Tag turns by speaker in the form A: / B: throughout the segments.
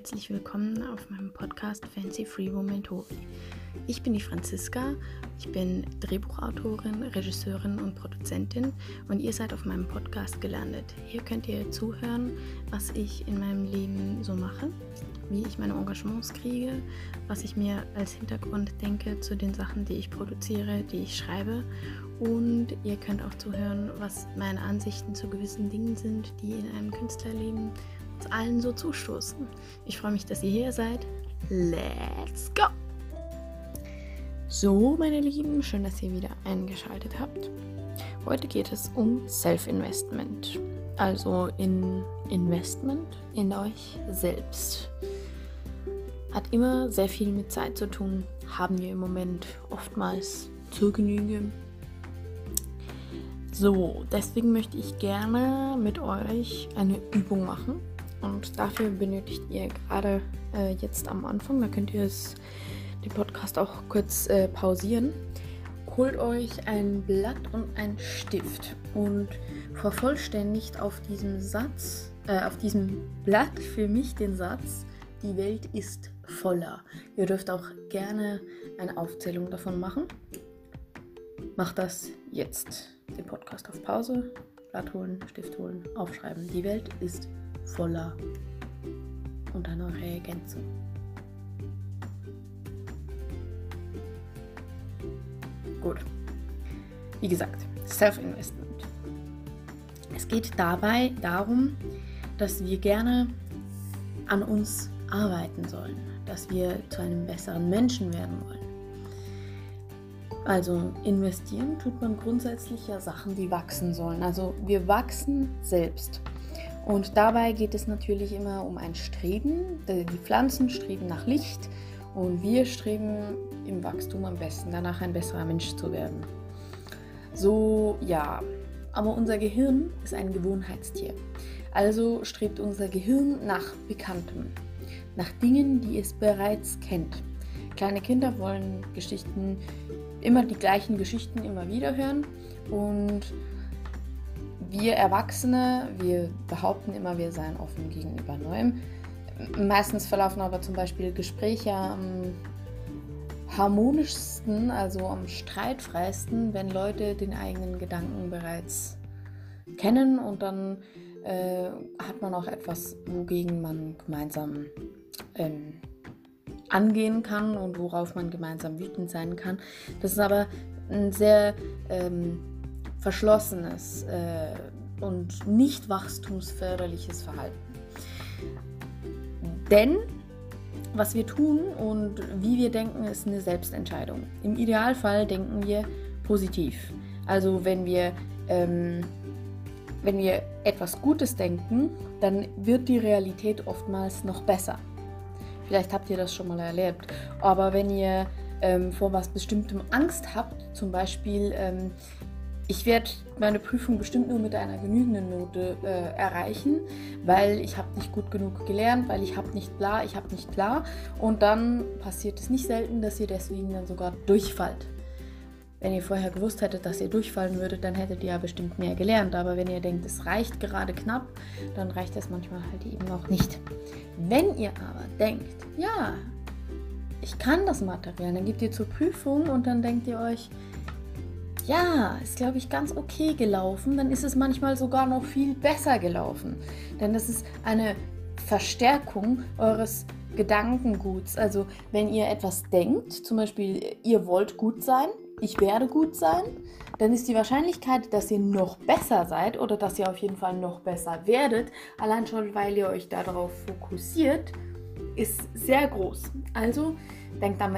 A: herzlich willkommen auf meinem Podcast Fancy Free Woman Tori. Ich bin die Franziska, ich bin Drehbuchautorin, Regisseurin und Produzentin und ihr seid auf meinem Podcast gelandet. Hier könnt ihr zuhören, was ich in meinem Leben so mache, wie ich meine Engagements kriege, was ich mir als Hintergrund denke zu den Sachen, die ich produziere, die ich schreibe und ihr könnt auch zuhören, was meine Ansichten zu gewissen Dingen sind, die in einem Künstlerleben uns allen so zustoßen. Ich freue mich, dass ihr hier seid. Let's go! So, meine Lieben, schön, dass ihr wieder eingeschaltet habt. Heute geht es um Self-Investment, also in Investment in euch selbst. Hat immer sehr viel mit Zeit zu tun, haben wir im Moment oftmals zur Genüge. So, deswegen möchte ich gerne mit euch eine Übung machen. Und dafür benötigt ihr gerade äh, jetzt am Anfang, da könnt ihr es, den Podcast auch kurz äh, pausieren. Holt euch ein Blatt und ein Stift und vervollständigt auf diesem Satz, äh, auf diesem Blatt für mich den Satz, die Welt ist voller. Ihr dürft auch gerne eine Aufzählung davon machen. Macht das jetzt. Den Podcast auf Pause, Blatt holen, Stift holen, aufschreiben. Die Welt ist voller voller und dann eure Ergänzung. Gut. Wie gesagt, Self-Investment. Es geht dabei darum, dass wir gerne an uns arbeiten sollen, dass wir zu einem besseren Menschen werden wollen. Also investieren tut man grundsätzlich ja Sachen, die wachsen sollen. Also wir wachsen selbst. Und dabei geht es natürlich immer um ein Streben. Die Pflanzen streben nach Licht und wir streben im Wachstum am besten danach, ein besserer Mensch zu werden. So, ja. Aber unser Gehirn ist ein Gewohnheitstier. Also strebt unser Gehirn nach Bekanntem, nach Dingen, die es bereits kennt. Kleine Kinder wollen Geschichten, immer die gleichen Geschichten immer wieder hören und wir Erwachsene, wir behaupten immer, wir seien offen gegenüber Neuem. Meistens verlaufen aber zum Beispiel Gespräche am harmonischsten, also am streitfreisten, wenn Leute den eigenen Gedanken bereits kennen und dann äh, hat man auch etwas, wogegen man gemeinsam ähm, angehen kann und worauf man gemeinsam wütend sein kann. Das ist aber ein sehr ähm, verschlossenes äh, und nicht wachstumsförderliches Verhalten. Denn was wir tun und wie wir denken, ist eine Selbstentscheidung. Im Idealfall denken wir positiv. Also wenn wir, ähm, wenn wir etwas Gutes denken, dann wird die Realität oftmals noch besser. Vielleicht habt ihr das schon mal erlebt. Aber wenn ihr ähm, vor was Bestimmtem Angst habt, zum Beispiel ähm, ich werde meine Prüfung bestimmt nur mit einer genügenden Note äh, erreichen, weil ich habe nicht gut genug gelernt, weil ich habe nicht bla, ich habe nicht bla. Und dann passiert es nicht selten, dass ihr deswegen dann sogar durchfallt. Wenn ihr vorher gewusst hättet, dass ihr durchfallen würdet, dann hättet ihr ja bestimmt mehr gelernt. Aber wenn ihr denkt, es reicht gerade knapp, dann reicht es manchmal halt eben noch nicht. Wenn ihr aber denkt, ja, ich kann das Material, dann geht ihr zur Prüfung und dann denkt ihr euch, ja, ist, glaube ich, ganz okay gelaufen, dann ist es manchmal sogar noch viel besser gelaufen. Denn das ist eine Verstärkung eures Gedankenguts. Also wenn ihr etwas denkt, zum Beispiel, ihr wollt gut sein, ich werde gut sein, dann ist die Wahrscheinlichkeit, dass ihr noch besser seid oder dass ihr auf jeden Fall noch besser werdet, allein schon weil ihr euch darauf fokussiert, ist sehr groß. Also denkt am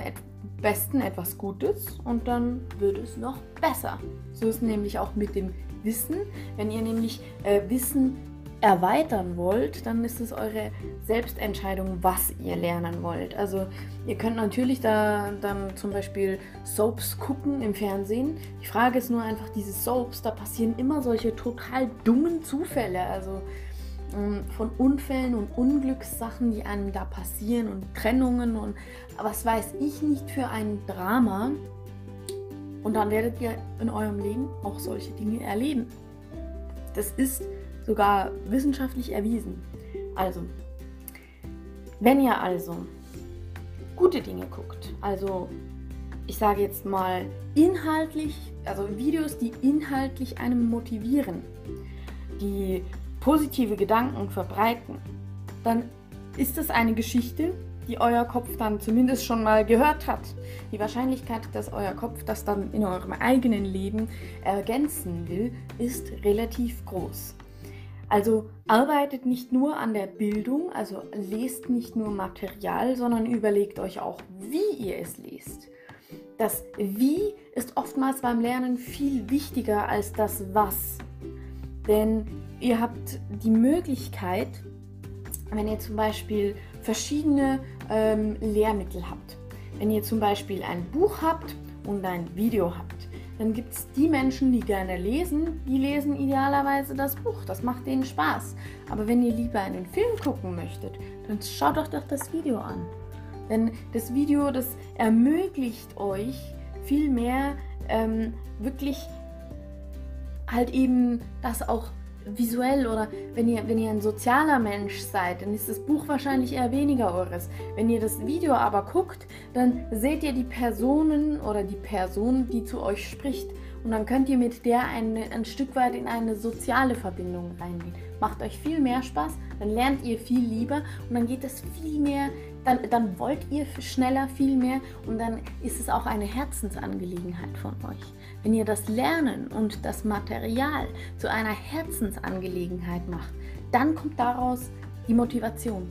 A: besten etwas Gutes und dann wird es noch besser. So ist nämlich auch mit dem Wissen. Wenn ihr nämlich äh, Wissen erweitern wollt, dann ist es eure Selbstentscheidung, was ihr lernen wollt. Also ihr könnt natürlich da dann zum Beispiel Soaps gucken im Fernsehen. Die Frage ist nur einfach, diese Soaps, da passieren immer solche total dummen Zufälle. Also von Unfällen und Unglückssachen, die einem da passieren und Trennungen und was weiß ich nicht für ein Drama. Und dann werdet ihr in eurem Leben auch solche Dinge erleben. Das ist sogar wissenschaftlich erwiesen. Also, Wenn ihr also gute Dinge guckt, also ich sage jetzt mal inhaltlich, also Videos, die inhaltlich einem motivieren, die positive Gedanken verbreiten, dann ist das eine Geschichte, die euer Kopf dann zumindest schon mal gehört hat. Die Wahrscheinlichkeit, dass euer Kopf das dann in eurem eigenen Leben ergänzen will, ist relativ groß. Also arbeitet nicht nur an der Bildung, also lest nicht nur Material, sondern überlegt euch auch, wie ihr es lest. Das Wie ist oftmals beim Lernen viel wichtiger als das Was. Denn ihr habt die Möglichkeit, wenn ihr zum Beispiel verschiedene ähm, Lehrmittel habt, wenn ihr zum Beispiel ein Buch habt und ein Video habt, dann gibt es die Menschen, die gerne lesen, die lesen idealerweise das Buch. Das macht denen Spaß. Aber wenn ihr lieber einen Film gucken möchtet, dann schaut doch doch das Video an. Denn das Video, das ermöglicht euch viel mehr ähm, wirklich halt eben das auch visuell oder wenn ihr, wenn ihr ein sozialer Mensch seid, dann ist das Buch wahrscheinlich eher weniger eures. Wenn ihr das Video aber guckt, dann seht ihr die Personen oder die Person, die zu euch spricht. Und dann könnt ihr mit der eine, ein Stück weit in eine soziale Verbindung reingehen. Macht euch viel mehr Spaß, dann lernt ihr viel lieber und dann geht es viel mehr dann, dann wollt ihr schneller viel mehr und dann ist es auch eine Herzensangelegenheit von euch. Wenn ihr das Lernen und das Material zu einer Herzensangelegenheit macht, dann kommt daraus die Motivation.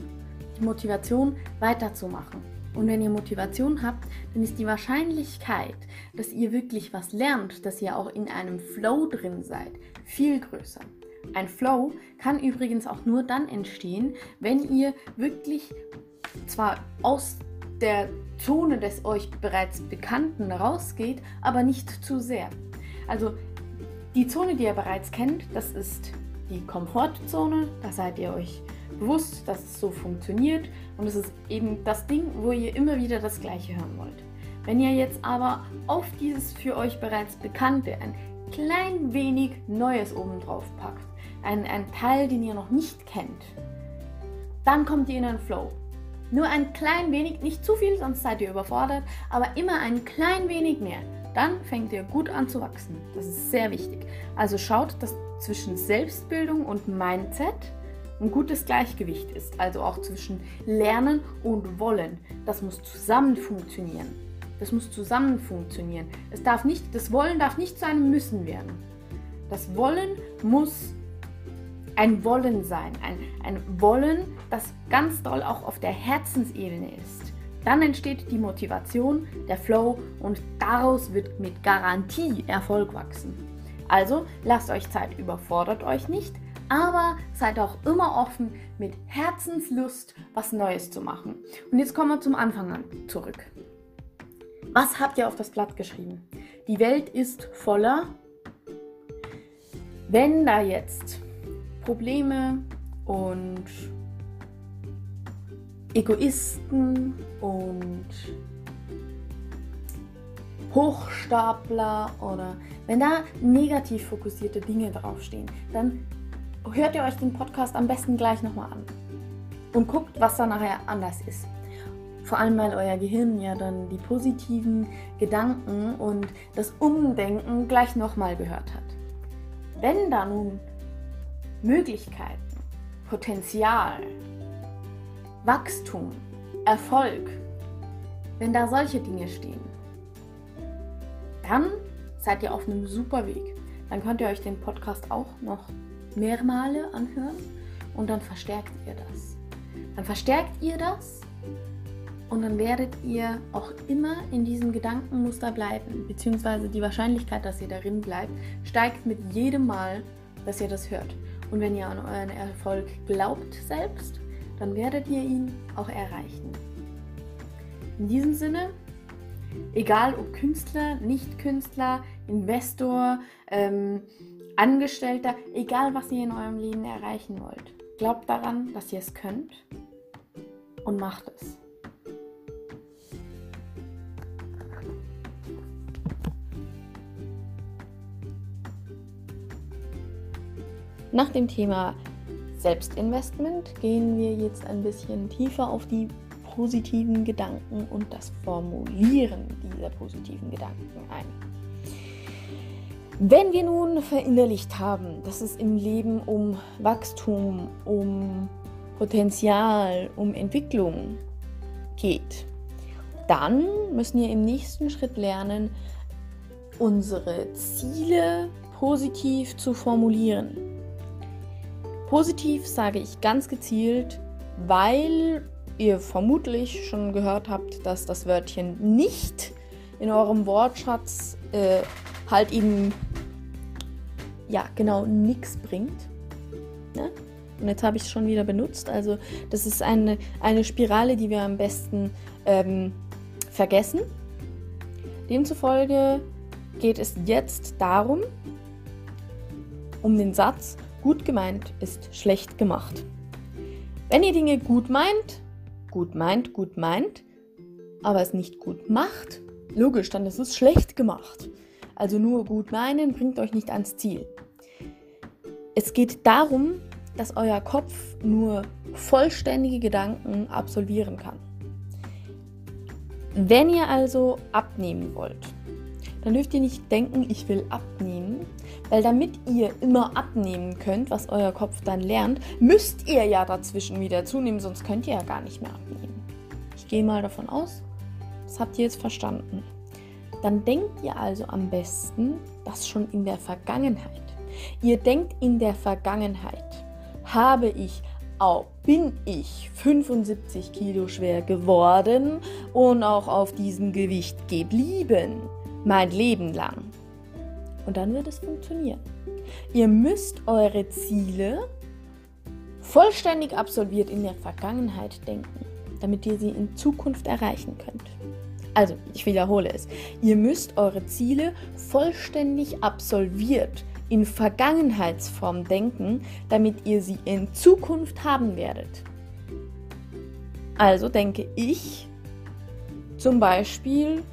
A: Die Motivation weiterzumachen. Und wenn ihr Motivation habt, dann ist die Wahrscheinlichkeit, dass ihr wirklich was lernt, dass ihr auch in einem Flow drin seid, viel größer. Ein Flow kann übrigens auch nur dann entstehen, wenn ihr wirklich zwar aus der Zone des euch bereits Bekannten rausgeht, aber nicht zu sehr. Also die Zone, die ihr bereits kennt, das ist die Komfortzone. Da seid ihr euch bewusst, dass es so funktioniert und es ist eben das Ding, wo ihr immer wieder das Gleiche hören wollt. Wenn ihr jetzt aber auf dieses für euch bereits Bekannte ein klein wenig Neues obendrauf packt, ein, ein Teil, den ihr noch nicht kennt, dann kommt ihr in einen Flow. Nur ein klein wenig, nicht zu viel, sonst seid ihr überfordert, aber immer ein klein wenig mehr. Dann fängt ihr gut an zu wachsen. Das ist sehr wichtig. Also schaut, dass zwischen Selbstbildung und Mindset ein gutes Gleichgewicht ist. Also auch zwischen Lernen und Wollen. Das muss zusammen funktionieren. Das muss zusammen funktionieren. Es darf nicht, das Wollen darf nicht zu einem Müssen werden. Das Wollen muss ein Wollen sein, ein, ein Wollen, das ganz doll auch auf der Herzensebene ist. Dann entsteht die Motivation, der Flow und daraus wird mit Garantie Erfolg wachsen. Also lasst euch Zeit, überfordert euch nicht, aber seid auch immer offen, mit Herzenslust was Neues zu machen. Und jetzt kommen wir zum Anfang an zurück. Was habt ihr auf das Blatt geschrieben? Die Welt ist voller. Wenn da jetzt Probleme und Egoisten und Hochstapler oder wenn da negativ fokussierte Dinge draufstehen, dann hört ihr euch den Podcast am besten gleich nochmal an und guckt, was da nachher anders ist. Vor allem, weil euer Gehirn ja dann die positiven Gedanken und das Umdenken gleich nochmal gehört hat. Wenn da nun Möglichkeiten, Potenzial, Wachstum, Erfolg, wenn da solche Dinge stehen, dann seid ihr auf einem super Weg. Dann könnt ihr euch den Podcast auch noch mehr Male anhören und dann verstärkt ihr das. Dann verstärkt ihr das und dann werdet ihr auch immer in diesem Gedankenmuster bleiben, beziehungsweise die Wahrscheinlichkeit, dass ihr darin bleibt, steigt mit jedem Mal, dass ihr das hört. Und wenn ihr an euren Erfolg glaubt selbst, dann werdet ihr ihn auch erreichen. In diesem Sinne, egal ob Künstler, Nicht-Künstler, Investor, ähm, Angestellter, egal was ihr in eurem Leben erreichen wollt, glaubt daran, dass ihr es könnt und macht es. Nach dem Thema Selbstinvestment gehen wir jetzt ein bisschen tiefer auf die positiven Gedanken und das Formulieren dieser positiven Gedanken ein. Wenn wir nun verinnerlicht haben, dass es im Leben um Wachstum, um Potenzial, um Entwicklung geht, dann müssen wir im nächsten Schritt lernen, unsere Ziele positiv zu formulieren. Positiv sage ich ganz gezielt, weil ihr vermutlich schon gehört habt, dass das Wörtchen nicht in eurem Wortschatz äh, halt eben ja genau nichts bringt. Ne? Und jetzt habe ich es schon wieder benutzt. Also das ist eine, eine Spirale, die wir am besten ähm, vergessen. Demzufolge geht es jetzt darum, um den Satz, gut gemeint ist schlecht gemacht. Wenn ihr Dinge gut meint, gut meint, gut meint, aber es nicht gut macht, logisch, dann ist es schlecht gemacht. Also nur gut meinen bringt euch nicht ans Ziel. Es geht darum, dass euer Kopf nur vollständige Gedanken absolvieren kann. Wenn ihr also abnehmen wollt, dann dürft ihr nicht denken, ich will abnehmen, weil damit ihr immer abnehmen könnt, was euer Kopf dann lernt, müsst ihr ja dazwischen wieder zunehmen, sonst könnt ihr ja gar nicht mehr abnehmen. Ich gehe mal davon aus, das habt ihr jetzt verstanden. Dann denkt ihr also am besten das schon in der Vergangenheit. Ihr denkt in der Vergangenheit, habe ich auch, bin ich 75 Kilo schwer geworden und auch auf diesem Gewicht geblieben mein Leben lang. Und dann wird es funktionieren. Ihr müsst eure Ziele vollständig absolviert in der Vergangenheit denken, damit ihr sie in Zukunft erreichen könnt. Also, ich wiederhole es. Ihr müsst eure Ziele vollständig absolviert in Vergangenheitsform denken, damit ihr sie in Zukunft haben werdet. Also denke ich zum Beispiel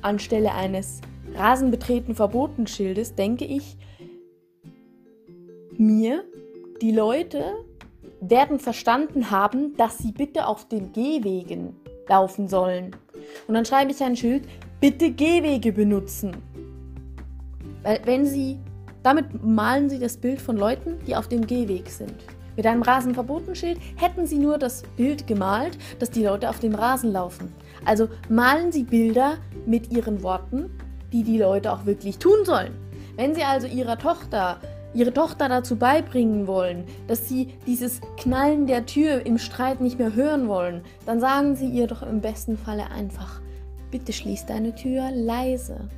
A: Anstelle eines Rasenbetreten verboten Schildes denke ich mir, die Leute werden verstanden haben, dass sie bitte auf den Gehwegen laufen sollen. Und dann schreibe ich ein Schild, bitte Gehwege benutzen. Weil wenn sie, damit malen sie das Bild von Leuten, die auf dem Gehweg sind. Mit einem Rasenverbotenschild hätten sie nur das Bild gemalt, dass die Leute auf dem Rasen laufen. Also malen sie Bilder mit ihren Worten, die die Leute auch wirklich tun sollen. Wenn sie also ihrer Tochter ihre Tochter dazu beibringen wollen, dass sie dieses Knallen der Tür im Streit nicht mehr hören wollen, dann sagen sie ihr doch im besten Falle einfach, bitte schließ deine Tür leise.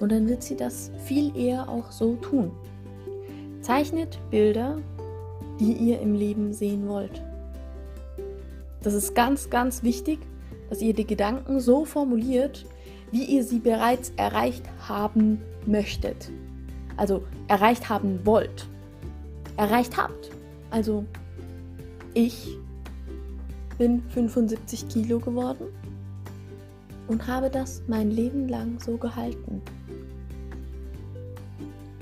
A: Und dann wird sie das viel eher auch so tun. Zeichnet Bilder, die ihr im Leben sehen wollt. Das ist ganz, ganz wichtig, dass ihr die Gedanken so formuliert, wie ihr sie bereits erreicht haben möchtet. Also erreicht haben wollt. Erreicht habt. Also ich bin 75 Kilo geworden und habe das mein Leben lang so gehalten.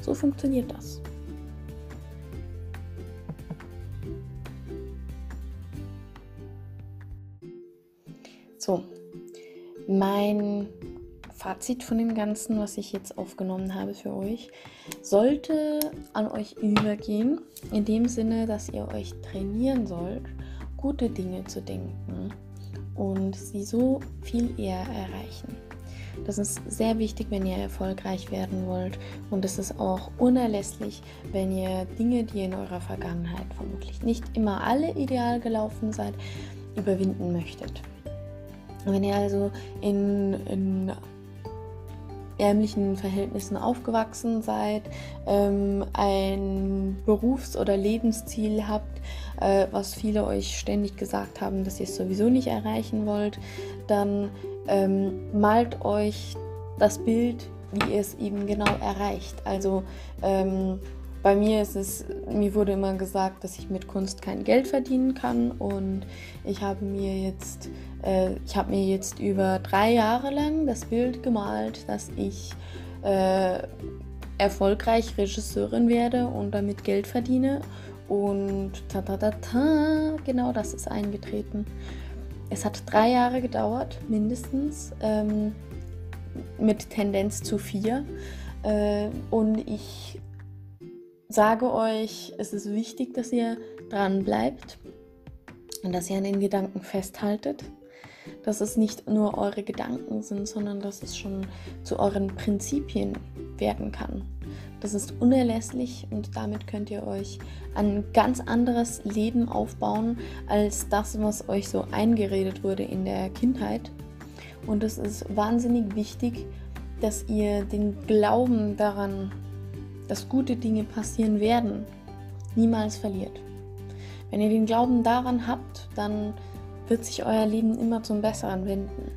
A: So funktioniert das. So, mein Fazit von dem Ganzen, was ich jetzt aufgenommen habe für euch, sollte an euch übergehen, in dem Sinne, dass ihr euch trainieren sollt, gute Dinge zu denken und sie so viel eher erreichen. Das ist sehr wichtig, wenn ihr erfolgreich werden wollt und es ist auch unerlässlich, wenn ihr Dinge, die in eurer Vergangenheit vermutlich nicht immer alle ideal gelaufen seid, überwinden möchtet. Wenn ihr also in, in ärmlichen Verhältnissen aufgewachsen seid, ähm, ein Berufs- oder Lebensziel habt, äh, was viele euch ständig gesagt haben, dass ihr es sowieso nicht erreichen wollt, dann ähm, malt euch das Bild, wie ihr es eben genau erreicht. Also ähm, bei mir ist es, mir wurde immer gesagt, dass ich mit Kunst kein Geld verdienen kann und ich habe mir jetzt, äh, ich habe mir jetzt über drei Jahre lang das Bild gemalt, dass ich äh, erfolgreich Regisseurin werde und damit Geld verdiene. Und ta ta ta ta, genau das ist eingetreten. Es hat drei Jahre gedauert, mindestens, ähm, mit Tendenz zu vier. Äh, und ich sage euch, es ist wichtig, dass ihr dran bleibt und dass ihr an den Gedanken festhaltet. Dass es nicht nur eure Gedanken sind, sondern dass es schon zu euren Prinzipien werden kann. Das ist unerlässlich und damit könnt ihr euch ein ganz anderes Leben aufbauen als das, was euch so eingeredet wurde in der Kindheit. Und es ist wahnsinnig wichtig, dass ihr den Glauben daran, dass gute Dinge passieren werden, niemals verliert. Wenn ihr den Glauben daran habt, dann wird sich euer Leben immer zum Besseren wenden.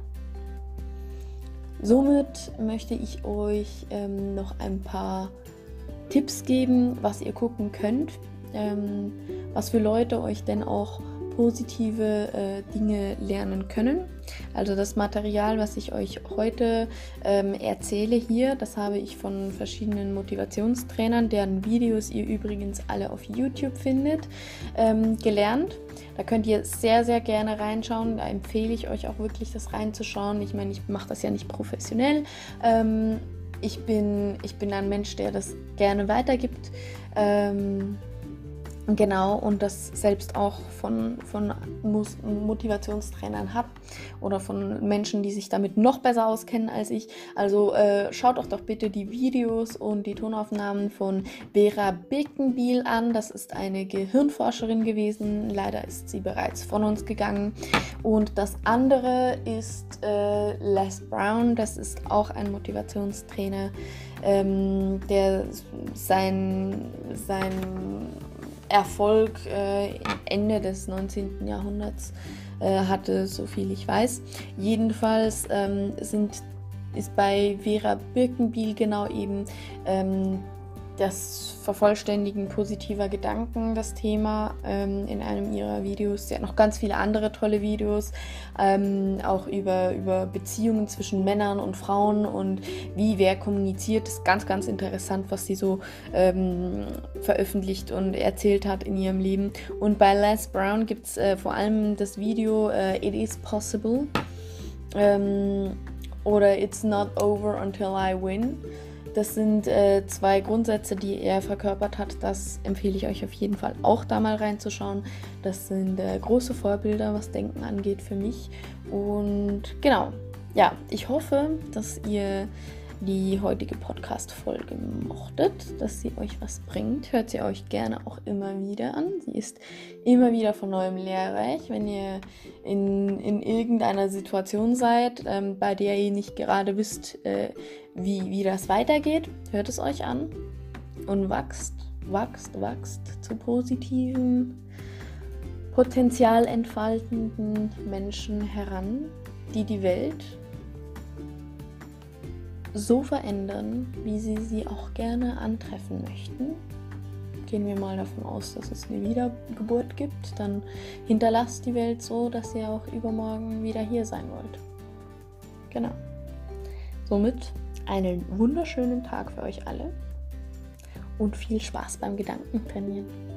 A: Somit möchte ich euch ähm, noch ein paar Tipps geben, was ihr gucken könnt, ähm, was für Leute euch denn auch positive äh, Dinge lernen können. Also das Material, was ich euch heute ähm, erzähle hier, das habe ich von verschiedenen Motivationstrainern, deren Videos ihr übrigens alle auf YouTube findet, ähm, gelernt. Da könnt ihr sehr, sehr gerne reinschauen. Da empfehle ich euch auch wirklich, das reinzuschauen. Ich meine, ich mache das ja nicht professionell. Ähm, ich, bin, ich bin ein Mensch, der das gerne weitergibt. Ähm, Genau, und das selbst auch von, von Motivationstrainern habe oder von Menschen, die sich damit noch besser auskennen als ich. Also äh, schaut auch doch bitte die Videos und die Tonaufnahmen von Vera Birkenbiel an. Das ist eine Gehirnforscherin gewesen. Leider ist sie bereits von uns gegangen. Und das andere ist äh, Les Brown. Das ist auch ein Motivationstrainer, ähm, der sein, sein Erfolg äh, Ende des 19. Jahrhunderts äh, hatte, so viel ich weiß. Jedenfalls ähm, sind, ist bei Vera Birkenbiel genau eben ähm, das Vervollständigen positiver Gedanken das Thema ähm, in einem ihrer Videos. Sie hat noch ganz viele andere tolle Videos, ähm, auch über, über Beziehungen zwischen Männern und Frauen und wie wer kommuniziert. Das ist ganz, ganz interessant, was sie so ähm, veröffentlicht und erzählt hat in ihrem Leben. Und bei Les Brown gibt es äh, vor allem das Video äh, It is Possible ähm, oder It's Not Over Until I Win. Das sind äh, zwei Grundsätze, die er verkörpert hat. Das empfehle ich euch auf jeden Fall auch da mal reinzuschauen. Das sind äh, große Vorbilder, was Denken angeht für mich. Und genau, ja, ich hoffe, dass ihr die heutige Podcast-Folge mochtet, dass sie euch was bringt. Hört sie euch gerne auch immer wieder an. Sie ist immer wieder von neuem lehrreich. Wenn ihr in, in irgendeiner Situation seid, ähm, bei der ihr nicht gerade wisst, äh, wie, wie das weitergeht, hört es euch an und wachst, wachst, wachst zu positiven, potenzialentfaltenden Menschen heran, die die Welt so verändern, wie sie sie auch gerne antreffen möchten. Gehen wir mal davon aus, dass es eine Wiedergeburt gibt, dann hinterlasst die Welt so, dass ihr auch übermorgen wieder hier sein wollt. Genau. Somit einen wunderschönen Tag für euch alle und viel Spaß beim Gedankentrainieren.